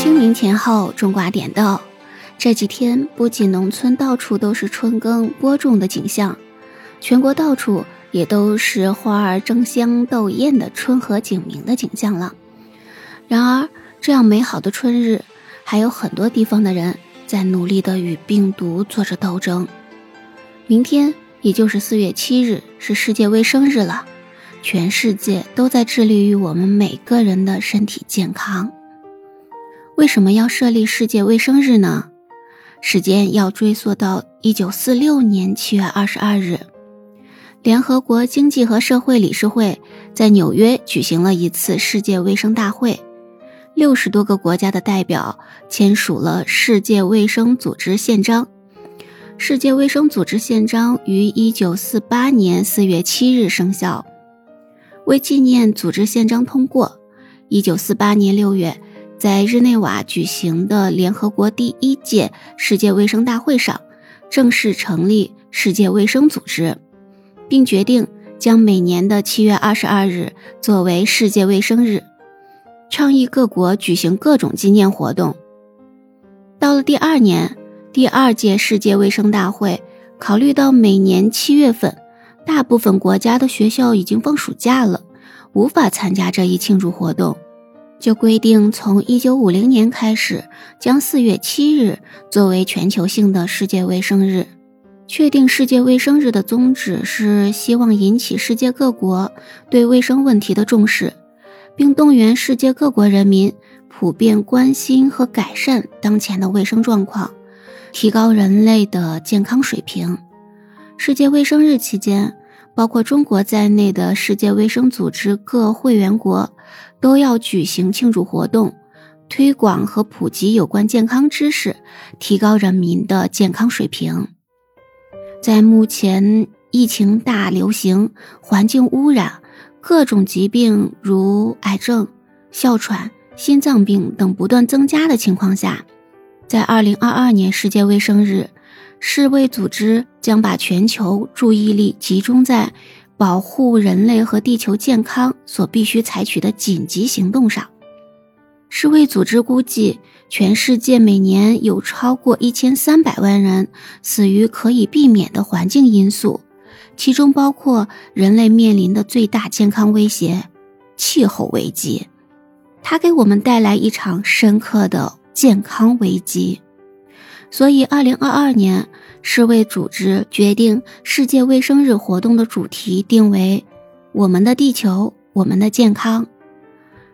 清明前后，种瓜点豆。这几天，不仅农村到处都是春耕播种的景象，全国到处也都是花儿争香、斗艳的春和景明的景象了。然而，这样美好的春日，还有很多地方的人在努力的与病毒做着斗争。明天，也就是四月七日，是世界卫生日了，全世界都在致力于我们每个人的身体健康。为什么要设立世界卫生日呢？时间要追溯到一九四六年七月二十二日，联合国经济和社会理事会在纽约举行了一次世界卫生大会，六十多个国家的代表签署了世界卫生组织宪章。世界卫生组织宪章于一九四八年四月七日生效。为纪念组织宪章通过，一九四八年六月。在日内瓦举行的联合国第一届世界卫生大会上，正式成立世界卫生组织，并决定将每年的七月二十二日作为世界卫生日，倡议各国举行各种纪念活动。到了第二年，第二届世界卫生大会考虑到每年七月份大部分国家的学校已经放暑假了，无法参加这一庆祝活动。就规定，从一九五零年开始，将四月七日作为全球性的世界卫生日。确定世界卫生日的宗旨是希望引起世界各国对卫生问题的重视，并动员世界各国人民普遍关心和改善当前的卫生状况，提高人类的健康水平。世界卫生日期间，包括中国在内的世界卫生组织各会员国。都要举行庆祝活动，推广和普及有关健康知识，提高人民的健康水平。在目前疫情大流行、环境污染、各种疾病如癌症、哮喘、心脏病等不断增加的情况下，在二零二二年世界卫生日，世卫组织将把全球注意力集中在。保护人类和地球健康所必须采取的紧急行动上，世卫组织估计，全世界每年有超过一千三百万人死于可以避免的环境因素，其中包括人类面临的最大健康威胁——气候危机。它给我们带来一场深刻的健康危机。所以，二零二二年。世卫组织决定，世界卫生日活动的主题定为“我们的地球，我们的健康”。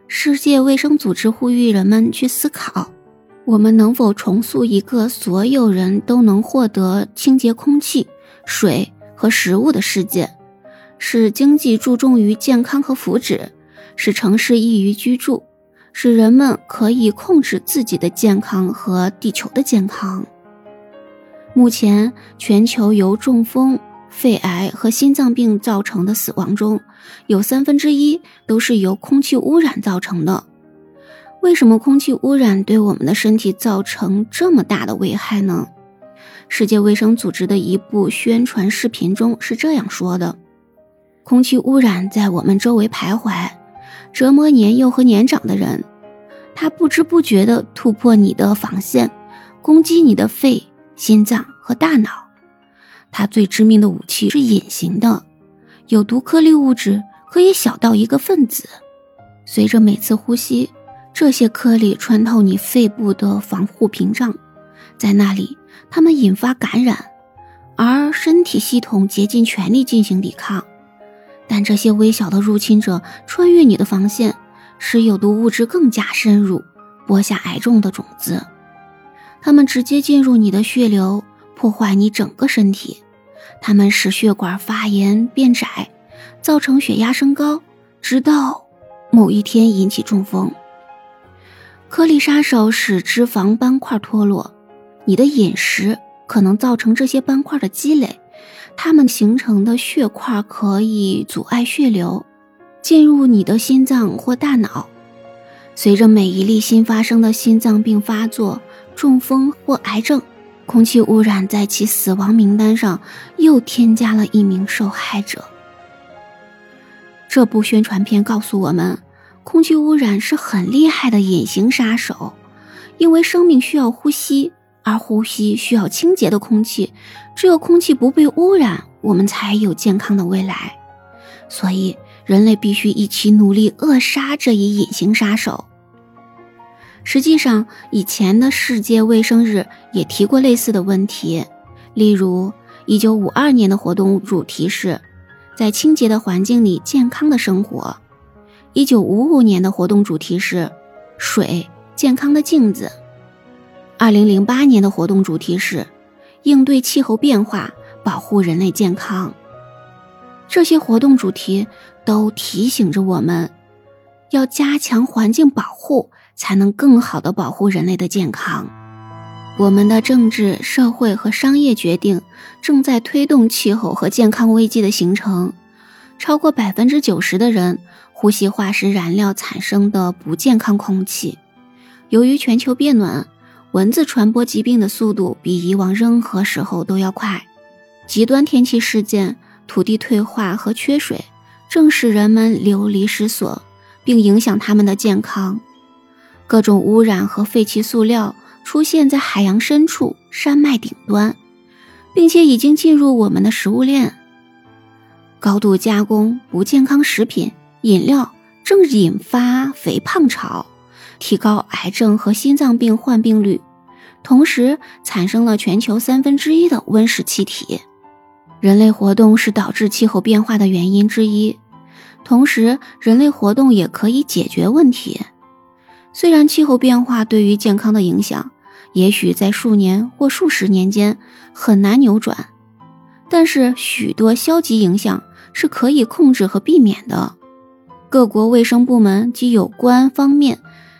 世界卫生组织呼吁人们去思考：我们能否重塑一个所有人都能获得清洁空气、水和食物的世界，使经济注重于健康和福祉，使城市易于居住，使人们可以控制自己的健康和地球的健康。目前，全球由中风、肺癌和心脏病造成的死亡中，有三分之一都是由空气污染造成的。为什么空气污染对我们的身体造成这么大的危害呢？世界卫生组织的一部宣传视频中是这样说的：“空气污染在我们周围徘徊，折磨年幼和年长的人。它不知不觉地突破你的防线，攻击你的肺。”心脏和大脑，它最致命的武器是隐形的，有毒颗粒物质可以小到一个分子。随着每次呼吸，这些颗粒穿透你肺部的防护屏障，在那里，它们引发感染，而身体系统竭尽全力进行抵抗。但这些微小的入侵者穿越你的防线，使有毒物质更加深入，播下癌症的种子。它们直接进入你的血流，破坏你整个身体。它们使血管发炎变窄，造成血压升高，直到某一天引起中风。颗粒杀手使脂肪斑块脱落，你的饮食可能造成这些斑块的积累。它们形成的血块可以阻碍血流进入你的心脏或大脑。随着每一例新发生的心脏病发作。中风或癌症，空气污染在其死亡名单上又添加了一名受害者。这部宣传片告诉我们，空气污染是很厉害的隐形杀手，因为生命需要呼吸，而呼吸需要清洁的空气。只有空气不被污染，我们才有健康的未来。所以，人类必须一起努力扼杀这一隐形杀手。实际上，以前的世界卫生日也提过类似的问题，例如1952年的活动主题是“在清洁的环境里健康的生活 ”，1955 年的活动主题是“水健康的镜子 ”，2008 年的活动主题是“应对气候变化，保护人类健康”。这些活动主题都提醒着我们，要加强环境保护。才能更好的保护人类的健康。我们的政治、社会和商业决定正在推动气候和健康危机的形成。超过百分之九十的人呼吸化石燃料产生的不健康空气。由于全球变暖，蚊子传播疾病的速度比以往任何时候都要快。极端天气事件、土地退化和缺水正使人们流离失所，并影响他们的健康。各种污染和废弃塑料出现在海洋深处、山脉顶端，并且已经进入我们的食物链。高度加工不健康食品、饮料正引发肥胖潮，提高癌症和心脏病患病率，同时产生了全球三分之一的温室气体。人类活动是导致气候变化的原因之一，同时人类活动也可以解决问题。虽然气候变化对于健康的影响，也许在数年或数十年间很难扭转，但是许多消极影响是可以控制和避免的。各国卫生部门及有关方面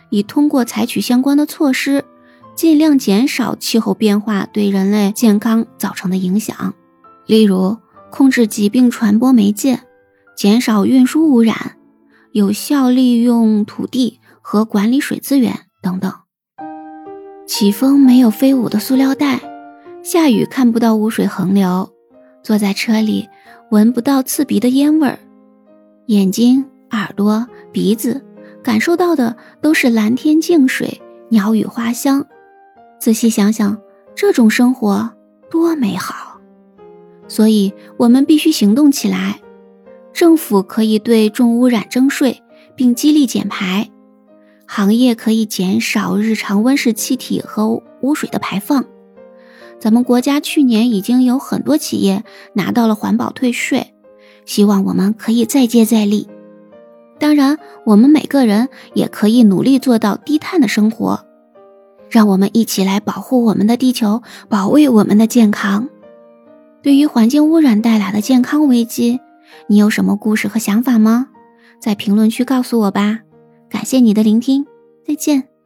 已通过采取相关的措施，尽量减少气候变化对人类健康造成的影响，例如控制疾病传播媒介，减少运输污染，有效利用土地。和管理水资源等等。起风没有飞舞的塑料袋，下雨看不到污水横流，坐在车里闻不到刺鼻的烟味儿，眼睛、耳朵、鼻子感受到的都是蓝天净水、鸟语花香。仔细想想，这种生活多美好！所以，我们必须行动起来。政府可以对重污染征税，并激励减排。行业可以减少日常温室气体和污水的排放。咱们国家去年已经有很多企业拿到了环保退税，希望我们可以再接再厉。当然，我们每个人也可以努力做到低碳的生活。让我们一起来保护我们的地球，保卫我们的健康。对于环境污染带来的健康危机，你有什么故事和想法吗？在评论区告诉我吧。感谢你的聆听，再见。